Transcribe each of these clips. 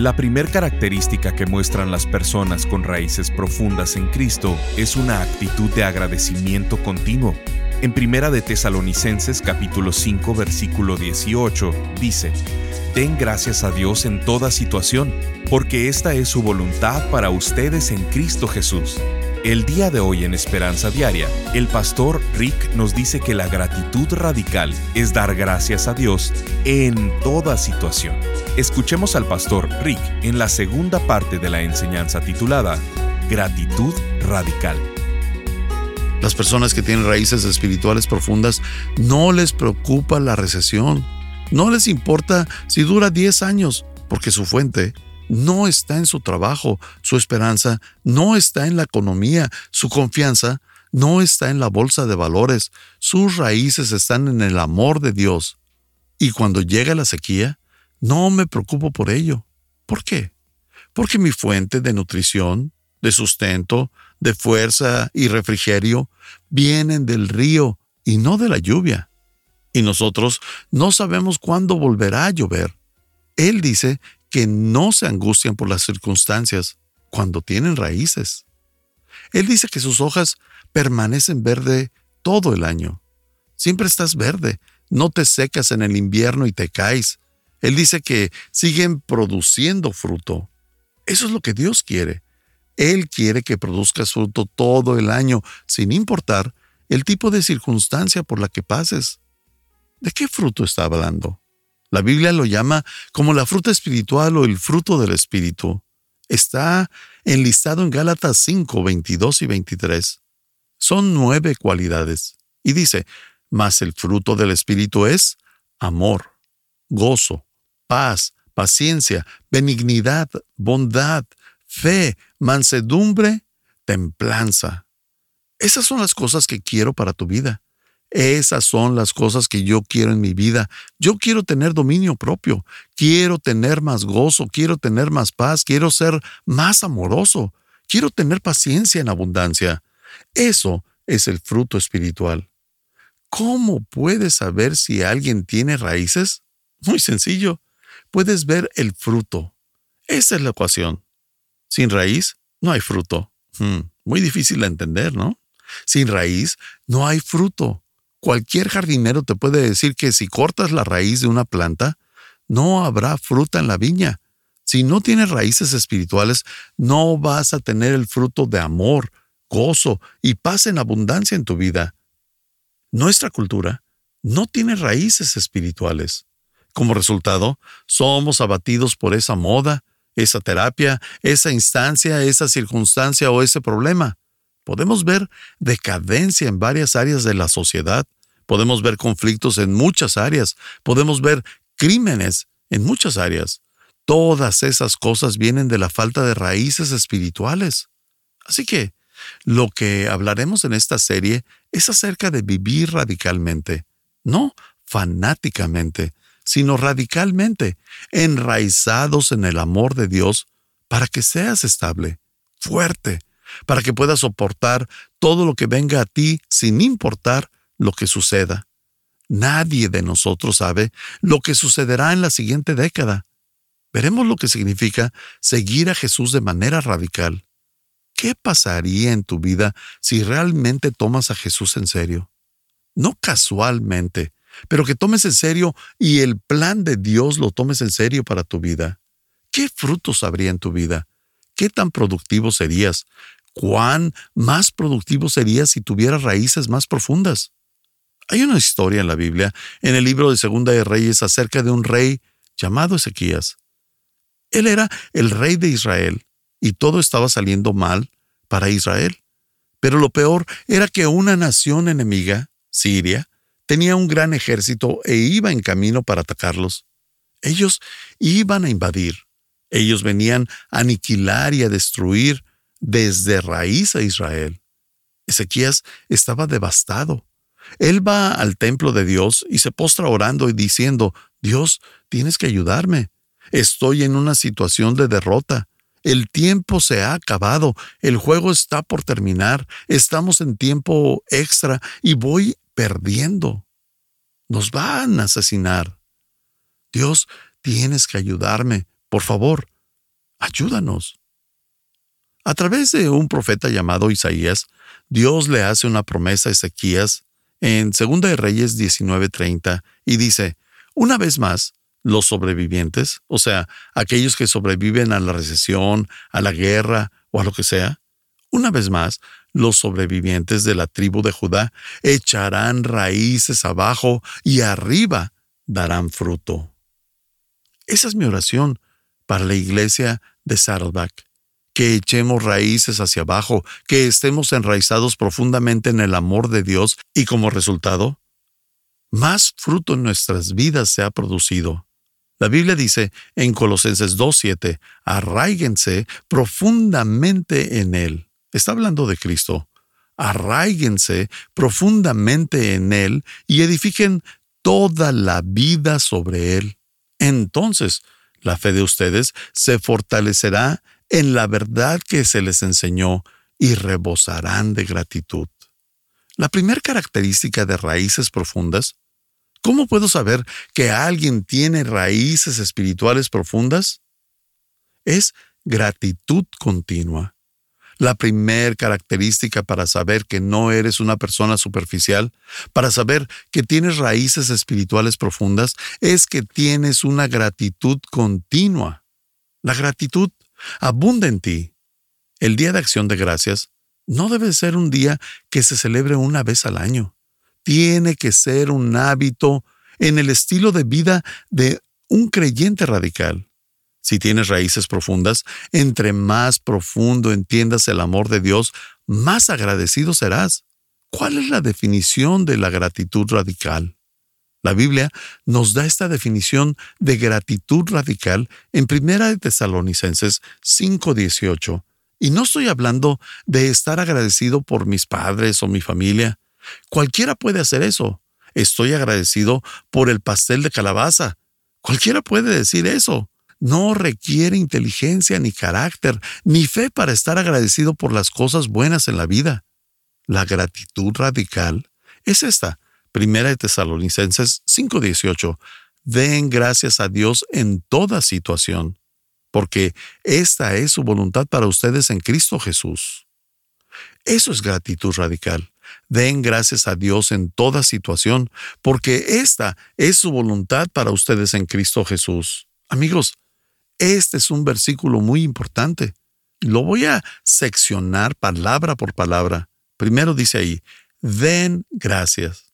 La primer característica que muestran las personas con raíces profundas en Cristo es una actitud de agradecimiento continuo. En Primera de Tesalonicenses capítulo 5 versículo 18 dice, Den gracias a Dios en toda situación, porque esta es su voluntad para ustedes en Cristo Jesús. El día de hoy en Esperanza Diaria, el pastor Rick nos dice que la gratitud radical es dar gracias a Dios en toda situación. Escuchemos al pastor Rick en la segunda parte de la enseñanza titulada Gratitud Radical. Las personas que tienen raíces espirituales profundas no les preocupa la recesión, no les importa si dura 10 años, porque su fuente no está en su trabajo, su esperanza no está en la economía, su confianza no está en la bolsa de valores, sus raíces están en el amor de Dios. Y cuando llega la sequía, no me preocupo por ello. ¿Por qué? Porque mi fuente de nutrición, de sustento, de fuerza y refrigerio vienen del río y no de la lluvia. Y nosotros no sabemos cuándo volverá a llover. Él dice que no se angustian por las circunstancias cuando tienen raíces. Él dice que sus hojas permanecen verde todo el año. Siempre estás verde, no te secas en el invierno y te caes. Él dice que siguen produciendo fruto. Eso es lo que Dios quiere. Él quiere que produzcas fruto todo el año, sin importar el tipo de circunstancia por la que pases. ¿De qué fruto está hablando? La Biblia lo llama como la fruta espiritual o el fruto del Espíritu. Está enlistado en Gálatas 5, 22 y 23. Son nueve cualidades. Y dice, mas el fruto del Espíritu es amor, gozo, paz, paciencia, benignidad, bondad, fe, mansedumbre, templanza. Esas son las cosas que quiero para tu vida. Esas son las cosas que yo quiero en mi vida. Yo quiero tener dominio propio, quiero tener más gozo, quiero tener más paz, quiero ser más amoroso, quiero tener paciencia en abundancia. Eso es el fruto espiritual. ¿Cómo puedes saber si alguien tiene raíces? Muy sencillo. Puedes ver el fruto. Esa es la ecuación. Sin raíz, no hay fruto. Hmm, muy difícil de entender, ¿no? Sin raíz, no hay fruto. Cualquier jardinero te puede decir que si cortas la raíz de una planta, no habrá fruta en la viña. Si no tienes raíces espirituales, no vas a tener el fruto de amor, gozo y paz en abundancia en tu vida. Nuestra cultura no tiene raíces espirituales. Como resultado, somos abatidos por esa moda, esa terapia, esa instancia, esa circunstancia o ese problema. Podemos ver decadencia en varias áreas de la sociedad, podemos ver conflictos en muchas áreas, podemos ver crímenes en muchas áreas. Todas esas cosas vienen de la falta de raíces espirituales. Así que, lo que hablaremos en esta serie es acerca de vivir radicalmente, no fanáticamente, sino radicalmente, enraizados en el amor de Dios, para que seas estable, fuerte, para que puedas soportar todo lo que venga a ti sin importar lo que suceda. Nadie de nosotros sabe lo que sucederá en la siguiente década. Veremos lo que significa seguir a Jesús de manera radical. ¿Qué pasaría en tu vida si realmente tomas a Jesús en serio? No casualmente, pero que tomes en serio y el plan de Dios lo tomes en serio para tu vida. ¿Qué frutos habría en tu vida? ¿Qué tan productivo serías? Cuán más productivo sería si tuvieras raíces más profundas. Hay una historia en la Biblia, en el libro de Segunda de Reyes, acerca de un rey llamado Ezequías. Él era el rey de Israel y todo estaba saliendo mal para Israel. Pero lo peor era que una nación enemiga, Siria, tenía un gran ejército e iba en camino para atacarlos. Ellos iban a invadir. Ellos venían a aniquilar y a destruir desde raíz a Israel. Ezequías estaba devastado. Él va al templo de Dios y se postra orando y diciendo, Dios, tienes que ayudarme. Estoy en una situación de derrota. El tiempo se ha acabado, el juego está por terminar, estamos en tiempo extra y voy perdiendo. Nos van a asesinar. Dios, tienes que ayudarme. Por favor, ayúdanos. A través de un profeta llamado Isaías, Dios le hace una promesa a Ezequías en 2 de Reyes 19:30 y dice, una vez más, los sobrevivientes, o sea, aquellos que sobreviven a la recesión, a la guerra o a lo que sea, una vez más, los sobrevivientes de la tribu de Judá echarán raíces abajo y arriba darán fruto. Esa es mi oración para la iglesia de Saddleback. Que echemos raíces hacia abajo, que estemos enraizados profundamente en el amor de Dios y como resultado, más fruto en nuestras vidas se ha producido. La Biblia dice en Colosenses 2.7, arraíguense profundamente en Él. Está hablando de Cristo. Arraíguense profundamente en Él y edifiquen toda la vida sobre Él. Entonces, la fe de ustedes se fortalecerá en la verdad que se les enseñó y rebosarán de gratitud. La primera característica de raíces profundas ¿Cómo puedo saber que alguien tiene raíces espirituales profundas? Es gratitud continua. La primera característica para saber que no eres una persona superficial, para saber que tienes raíces espirituales profundas, es que tienes una gratitud continua. La gratitud abunda en ti. El Día de Acción de Gracias no debe ser un día que se celebre una vez al año tiene que ser un hábito en el estilo de vida de un creyente radical. Si tienes raíces profundas, entre más profundo entiendas el amor de Dios, más agradecido serás. ¿Cuál es la definición de la gratitud radical? La Biblia nos da esta definición de gratitud radical en 1 Tesalonicenses 5:18. Y no estoy hablando de estar agradecido por mis padres o mi familia. Cualquiera puede hacer eso. Estoy agradecido por el pastel de calabaza. Cualquiera puede decir eso. No requiere inteligencia ni carácter ni fe para estar agradecido por las cosas buenas en la vida. La gratitud radical es esta. Primera de Tesalonicenses 5:18. Den gracias a Dios en toda situación, porque esta es su voluntad para ustedes en Cristo Jesús. Eso es gratitud radical. Den gracias a Dios en toda situación, porque esta es su voluntad para ustedes en Cristo Jesús. Amigos, este es un versículo muy importante. Lo voy a seccionar palabra por palabra. Primero dice ahí, den gracias.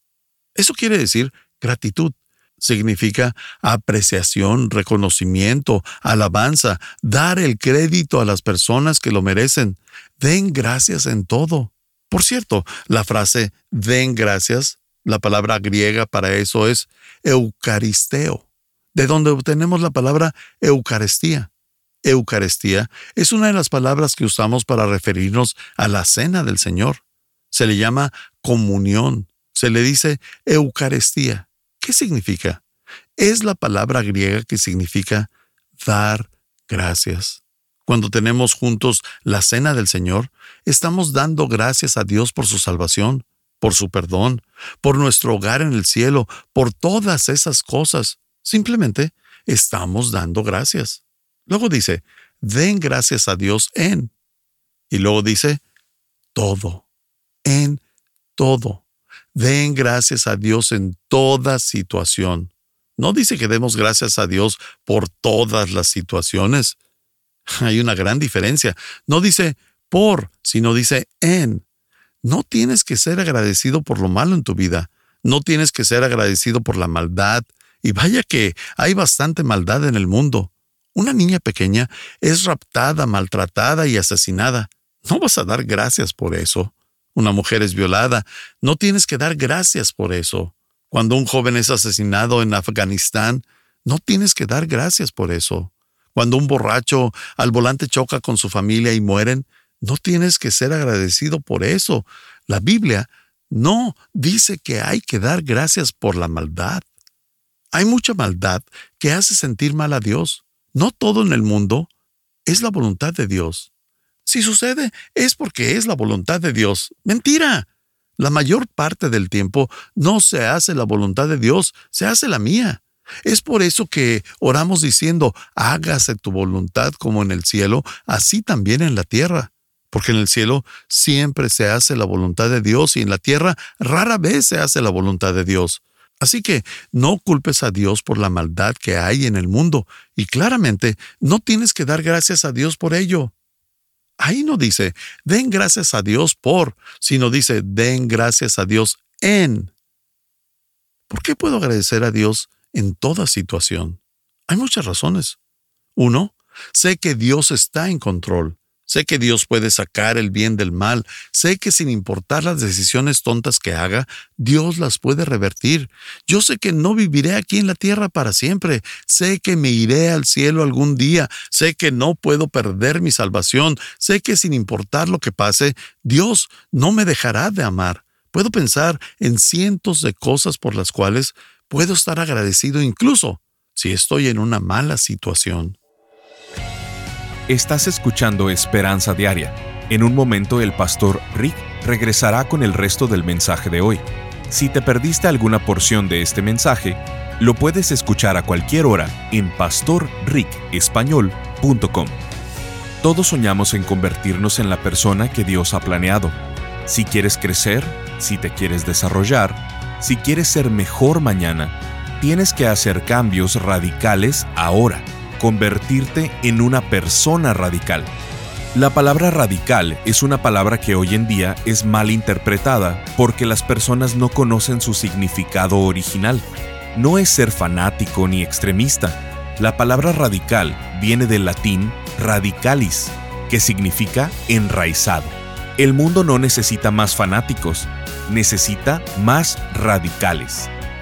Eso quiere decir gratitud. Significa apreciación, reconocimiento, alabanza, dar el crédito a las personas que lo merecen. Den gracias en todo. Por cierto, la frase den gracias, la palabra griega para eso es eucaristeo, de donde obtenemos la palabra eucaristía. Eucaristía es una de las palabras que usamos para referirnos a la cena del Señor. Se le llama comunión, se le dice Eucaristía. ¿Qué significa? Es la palabra griega que significa dar gracias. Cuando tenemos juntos la cena del Señor, estamos dando gracias a Dios por su salvación, por su perdón, por nuestro hogar en el cielo, por todas esas cosas. Simplemente estamos dando gracias. Luego dice, den gracias a Dios en. Y luego dice, todo, en todo. Den gracias a Dios en toda situación. No dice que demos gracias a Dios por todas las situaciones, Hay una gran diferencia. No dice por, sino dice en. No tienes que ser agradecido por lo malo en tu vida. No tienes que ser agradecido por la maldad. Y vaya que hay bastante maldad en el mundo. Una niña pequeña es raptada, maltratada y asesinada. No vas a dar gracias por eso. Una mujer es violada. No tienes que dar gracias por eso. Cuando un joven es asesinado en Afganistán, no tienes que dar gracias por eso. Cuando un borracho al volante choca con su familia y mueren, no tienes que ser agradecido por eso. La Biblia no dice que hay que dar gracias por la maldad. Hay mucha maldad que hace sentir mal a Dios. No todo en el mundo es la voluntad de Dios. Si sucede, es porque es la voluntad de Dios. Mentira. La mayor parte del tiempo no se hace la voluntad de Dios, se hace la mía. Es por eso que oramos diciendo, hágase tu voluntad como en el cielo, así también en la tierra. Porque en el cielo siempre se hace la voluntad de Dios y en la tierra rara vez se hace la voluntad de Dios. Así que no culpes a Dios por la maldad que hay en el mundo y claramente no tienes que dar gracias a Dios por ello. Ahí no dice, den gracias a Dios por, sino dice, den gracias a Dios en. ¿Por qué puedo agradecer a Dios en toda situación? Hay muchas razones. Uno, sé que Dios está en control. Sé que Dios puede sacar el bien del mal. Sé que sin importar las decisiones tontas que haga, Dios las puede revertir. Yo sé que no viviré aquí en la tierra para siempre. Sé que me iré al cielo algún día. Sé que no puedo perder mi salvación. Sé que sin importar lo que pase, Dios no me dejará de amar. Puedo pensar en cientos de cosas por las cuales puedo estar agradecido incluso si estoy en una mala situación. Estás escuchando Esperanza Diaria. En un momento el pastor Rick regresará con el resto del mensaje de hoy. Si te perdiste alguna porción de este mensaje, lo puedes escuchar a cualquier hora en pastorricespañol.com. Todos soñamos en convertirnos en la persona que Dios ha planeado. Si quieres crecer, si te quieres desarrollar, si quieres ser mejor mañana, tienes que hacer cambios radicales ahora convertirte en una persona radical. La palabra radical es una palabra que hoy en día es mal interpretada porque las personas no conocen su significado original. No es ser fanático ni extremista. La palabra radical viene del latín radicalis, que significa enraizado. El mundo no necesita más fanáticos, necesita más radicales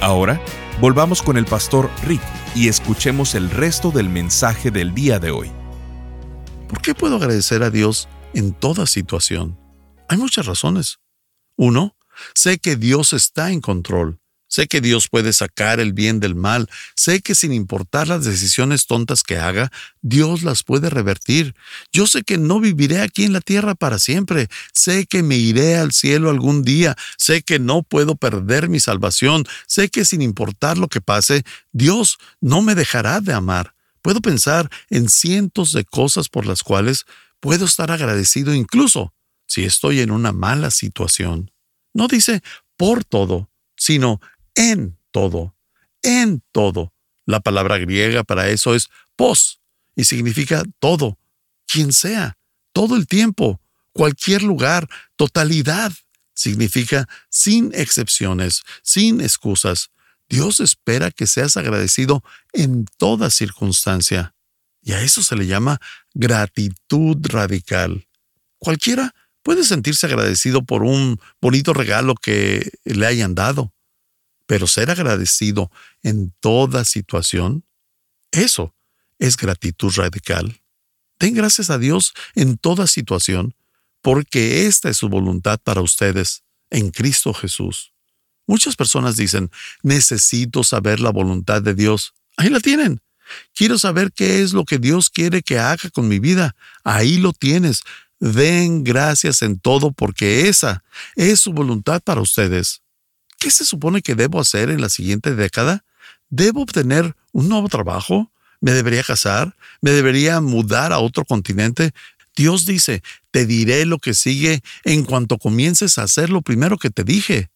Ahora, volvamos con el pastor Rick y escuchemos el resto del mensaje del día de hoy. ¿Por qué puedo agradecer a Dios en toda situación? Hay muchas razones. Uno, sé que Dios está en control. Sé que Dios puede sacar el bien del mal. Sé que sin importar las decisiones tontas que haga, Dios las puede revertir. Yo sé que no viviré aquí en la tierra para siempre. Sé que me iré al cielo algún día. Sé que no puedo perder mi salvación. Sé que sin importar lo que pase, Dios no me dejará de amar. Puedo pensar en cientos de cosas por las cuales puedo estar agradecido incluso si estoy en una mala situación. No dice por todo, sino en todo, en todo. La palabra griega para eso es pos y significa todo, quien sea, todo el tiempo, cualquier lugar, totalidad. significa sin excepciones, sin excusas. Dios espera que seas agradecido en toda circunstancia. Y a eso se le llama gratitud radical. Cualquiera puede sentirse agradecido por un bonito regalo que le hayan dado, pero ser agradecido en toda situación, eso es gratitud radical. Den gracias a Dios en toda situación, porque esta es su voluntad para ustedes en Cristo Jesús. Muchas personas dicen, necesito saber la voluntad de Dios. Ahí la tienen. Quiero saber qué es lo que Dios quiere que haga con mi vida. Ahí lo tienes. Den gracias en todo porque esa es su voluntad para ustedes. ¿Qué se supone que debo hacer en la siguiente década? ¿Debo obtener un nuevo trabajo? ¿Me debería casar? ¿Me debería mudar a otro continente? Dios dice, te diré lo que sigue en cuanto comiences a hacer lo primero que te dije.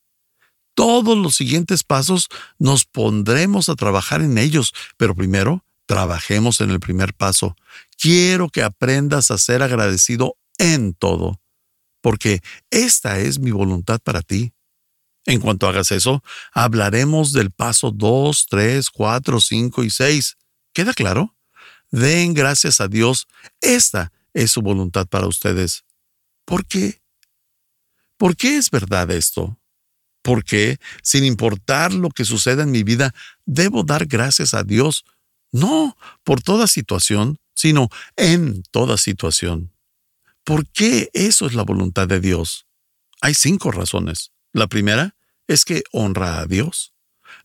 Todos los siguientes pasos nos pondremos a trabajar en ellos, pero primero trabajemos en el primer paso. Quiero que aprendas a ser agradecido en todo, porque esta es mi voluntad para ti. En cuanto hagas eso, hablaremos del paso 2, 3, 4, 5 y 6. ¿Queda claro? Den gracias a Dios. Esta es su voluntad para ustedes. ¿Por qué? ¿Por qué es verdad esto? Porque, sin importar lo que suceda en mi vida, debo dar gracias a Dios, no por toda situación, sino en toda situación. ¿Por qué eso es la voluntad de Dios? Hay cinco razones. La primera es que honra a Dios.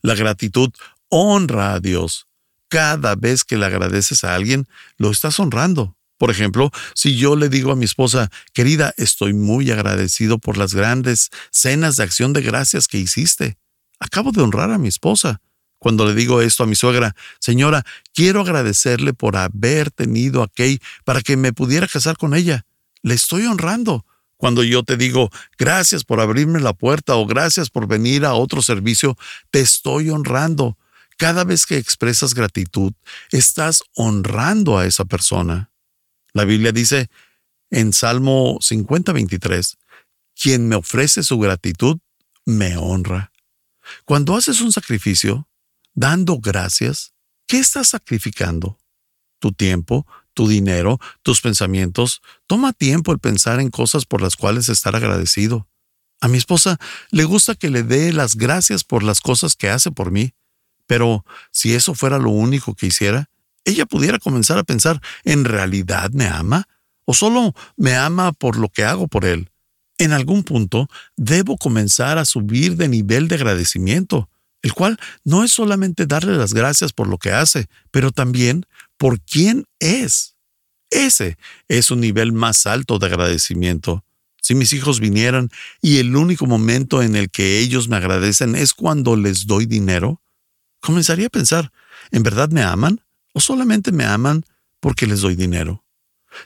La gratitud honra a Dios. Cada vez que le agradeces a alguien, lo estás honrando. Por ejemplo, si yo le digo a mi esposa, querida, estoy muy agradecido por las grandes cenas de acción de gracias que hiciste. Acabo de honrar a mi esposa. Cuando le digo esto a mi suegra, señora, quiero agradecerle por haber tenido a Kay para que me pudiera casar con ella. Le estoy honrando. Cuando yo te digo, gracias por abrirme la puerta o gracias por venir a otro servicio, te estoy honrando. Cada vez que expresas gratitud, estás honrando a esa persona. La Biblia dice en Salmo 50, 23, quien me ofrece su gratitud, me honra. Cuando haces un sacrificio, dando gracias, ¿qué estás sacrificando? Tu tiempo, tu dinero, tus pensamientos. Toma tiempo el pensar en cosas por las cuales estar agradecido. A mi esposa le gusta que le dé las gracias por las cosas que hace por mí, pero si eso fuera lo único que hiciera, ella pudiera comenzar a pensar, ¿en realidad me ama? ¿O solo me ama por lo que hago por él? En algún punto debo comenzar a subir de nivel de agradecimiento, el cual no es solamente darle las gracias por lo que hace, pero también por quién es. Ese es un nivel más alto de agradecimiento. Si mis hijos vinieran y el único momento en el que ellos me agradecen es cuando les doy dinero, comenzaría a pensar, ¿en verdad me aman? o solamente me aman porque les doy dinero.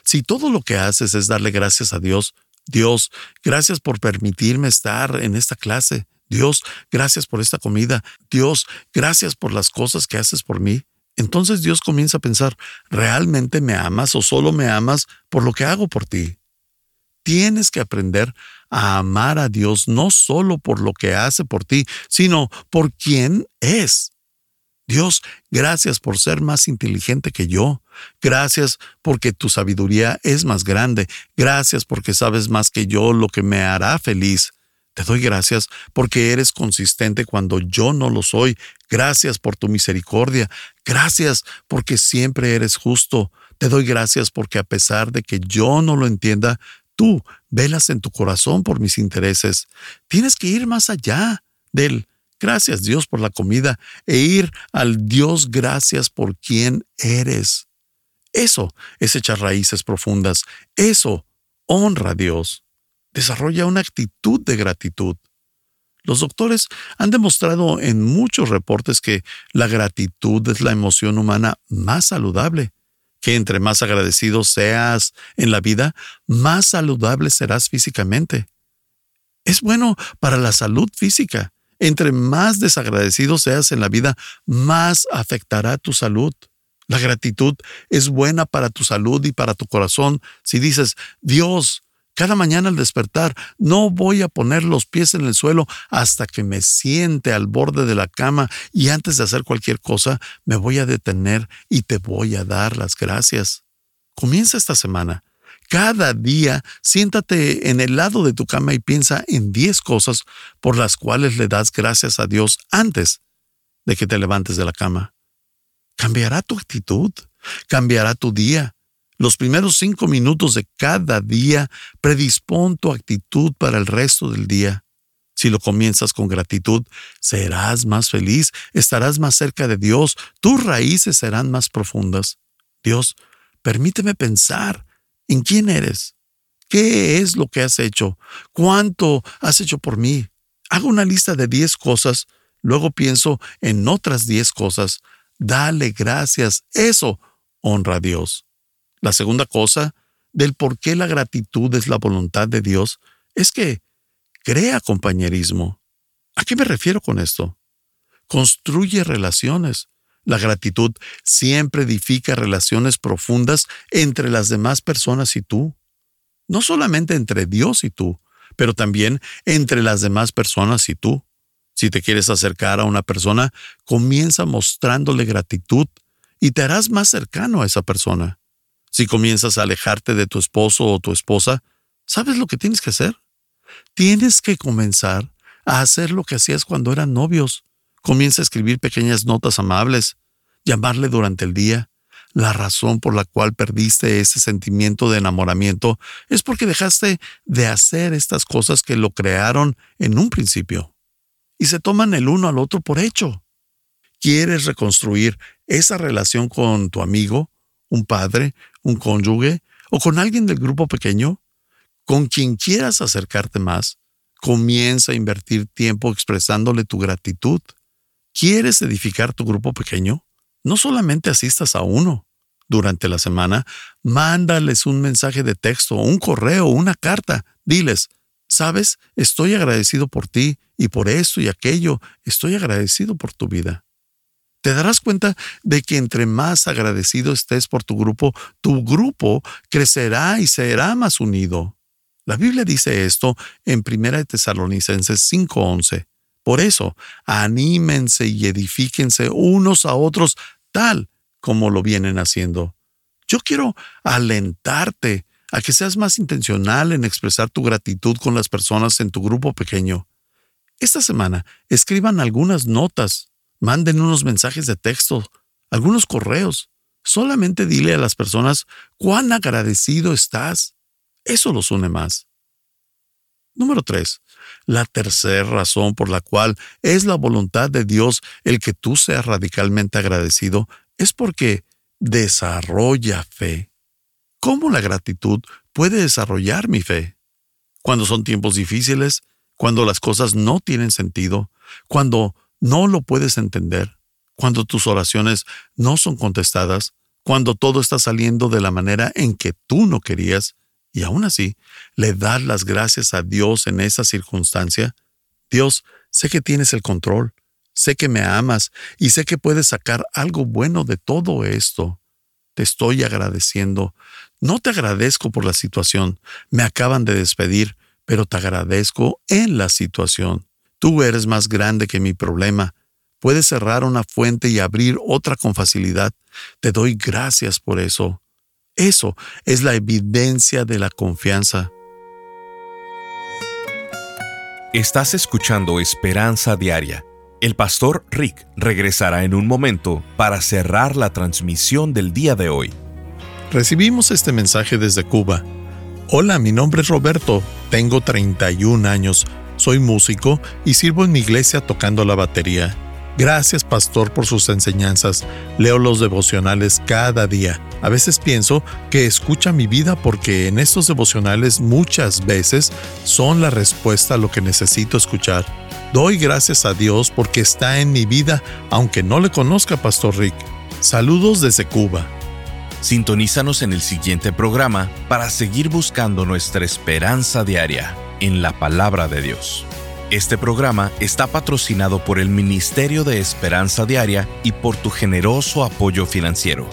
Si todo lo que haces es darle gracias a Dios, Dios, gracias por permitirme estar en esta clase. Dios, gracias por esta comida. Dios, gracias por las cosas que haces por mí. Entonces Dios comienza a pensar, ¿realmente me amas o solo me amas por lo que hago por ti? Tienes que aprender a amar a Dios no solo por lo que hace por ti, sino por quién es. Dios, gracias por ser más inteligente que yo. Gracias porque tu sabiduría es más grande. Gracias porque sabes más que yo lo que me hará feliz. Te doy gracias porque eres consistente cuando yo no lo soy. Gracias por tu misericordia. Gracias porque siempre eres justo. Te doy gracias porque a pesar de que yo no lo entienda, tú velas en tu corazón por mis intereses. Tienes que ir más allá del Gracias Dios por la comida e ir al Dios gracias por quien eres. Eso es echar raíces profundas. Eso honra a Dios. Desarrolla una actitud de gratitud. Los doctores han demostrado en muchos reportes que la gratitud es la emoción humana más saludable, que entre más agradecido seas en la vida, más saludable serás físicamente. Es bueno para la salud física entre más desagradecido seas en la vida, más afectará tu salud. La gratitud es buena para tu salud y para tu corazón si dices, Dios, Cada mañana al despertar, no voy a poner los pies en el suelo hasta que me siente al borde de la cama y antes de hacer cualquier cosa, me voy a detener y te voy a dar las gracias. Comienza esta semana. Cada día siéntate en el lado de tu cama y piensa en 10 cosas por las cuales le das gracias a Dios antes de que te levantes de la cama. Cambiará tu actitud, cambiará tu día. Los primeros cinco minutos de cada día predispón tu actitud para el resto del día. Si lo comienzas con gratitud, serás más feliz, estarás más cerca de Dios, tus raíces serán más profundas. Dios, permíteme pensar en quién eres, qué es lo que has hecho, cuánto has hecho por mí. Hago una lista de diez cosas, luego pienso en otras diez cosas. Dale gracias, eso honra a Dios. La segunda cosa del por qué la gratitud es la voluntad de Dios es que crea compañerismo. ¿A qué me refiero con esto? Construye relaciones. La gratitud siempre edifica relaciones profundas entre las demás personas y tú. No solamente entre Dios y tú, pero también entre las demás personas y tú. Si te quieres acercar a una persona, comienza mostrándole gratitud y te harás más cercano a esa persona. Si comienzas a alejarte de tu esposo o tu esposa, ¿sabes lo que tienes que hacer? Tienes que comenzar a hacer lo que hacías cuando eran novios. Comienza a escribir pequeñas notas amables, llamarle durante el día. La razón por la cual perdiste ese sentimiento de enamoramiento es porque dejaste de hacer estas cosas que lo crearon en un principio. Y se toman el uno al otro por hecho. ¿Quieres reconstruir esa relación con tu amigo? un padre, un cónyuge o con alguien del grupo pequeño, con quien quieras acercarte más, comienza a invertir tiempo expresándole tu gratitud. ¿Quieres edificar tu grupo pequeño? No solamente asistas a uno. Durante la semana, mándales un mensaje de texto, un correo, una carta. Diles, sabes, estoy agradecido por ti y por esto y aquello, estoy agradecido por tu vida te darás cuenta de que entre más agradecido estés por tu grupo, tu grupo crecerá y será más unido. La Biblia dice esto en 1 Tesalonicenses 5:11. Por eso, anímense y edifíquense unos a otros tal como lo vienen haciendo. Yo quiero alentarte a que seas más intencional en expresar tu gratitud con las personas en tu grupo pequeño. Esta semana escriban algunas notas Manden unos mensajes de texto, algunos correos. Solamente dile a las personas cuán agradecido estás. Eso los une más. Número 3. La tercera razón por la cual es la voluntad de Dios el que tú seas radicalmente agradecido es porque desarrolla fe. ¿Cómo la gratitud puede desarrollar mi fe? Cuando son tiempos difíciles, cuando las cosas no tienen sentido, cuando no lo puedes entender, cuando tus oraciones no son contestadas, cuando todo está saliendo de la manera en que tú no querías, y aún así le das las gracias a Dios en esa circunstancia, Dios, sé que tienes el control, sé que me amas y sé que puedes sacar algo bueno de todo esto. Te estoy agradeciendo. No te agradezco por la situación, me acaban de despedir, pero te agradezco en la situación. Tú eres más grande que mi problema. Puedes cerrar una fuente y abrir otra con facilidad. Te doy gracias por eso. Eso es la evidencia de la confianza. Estás escuchando Esperanza Diaria. El pastor Rick regresará en un momento para cerrar la transmisión del día de hoy. Recibimos este mensaje desde Cuba. Hola, mi nombre es Roberto, tengo 31 años. Soy músico y sirvo en mi iglesia tocando la batería. Gracias, pastor, por sus enseñanzas. Leo los devocionales cada día. A veces pienso que escucha mi vida porque en estos devocionales muchas veces son la respuesta a lo que necesito escuchar. Doy gracias a Dios porque está en mi vida, aunque no le conozca, Pastor Rick. Saludos desde Cuba. Sintonízanos en el siguiente programa para seguir buscando nuestra esperanza diaria en la palabra de Dios. Este programa está patrocinado por el Ministerio de Esperanza Diaria y por tu generoso apoyo financiero.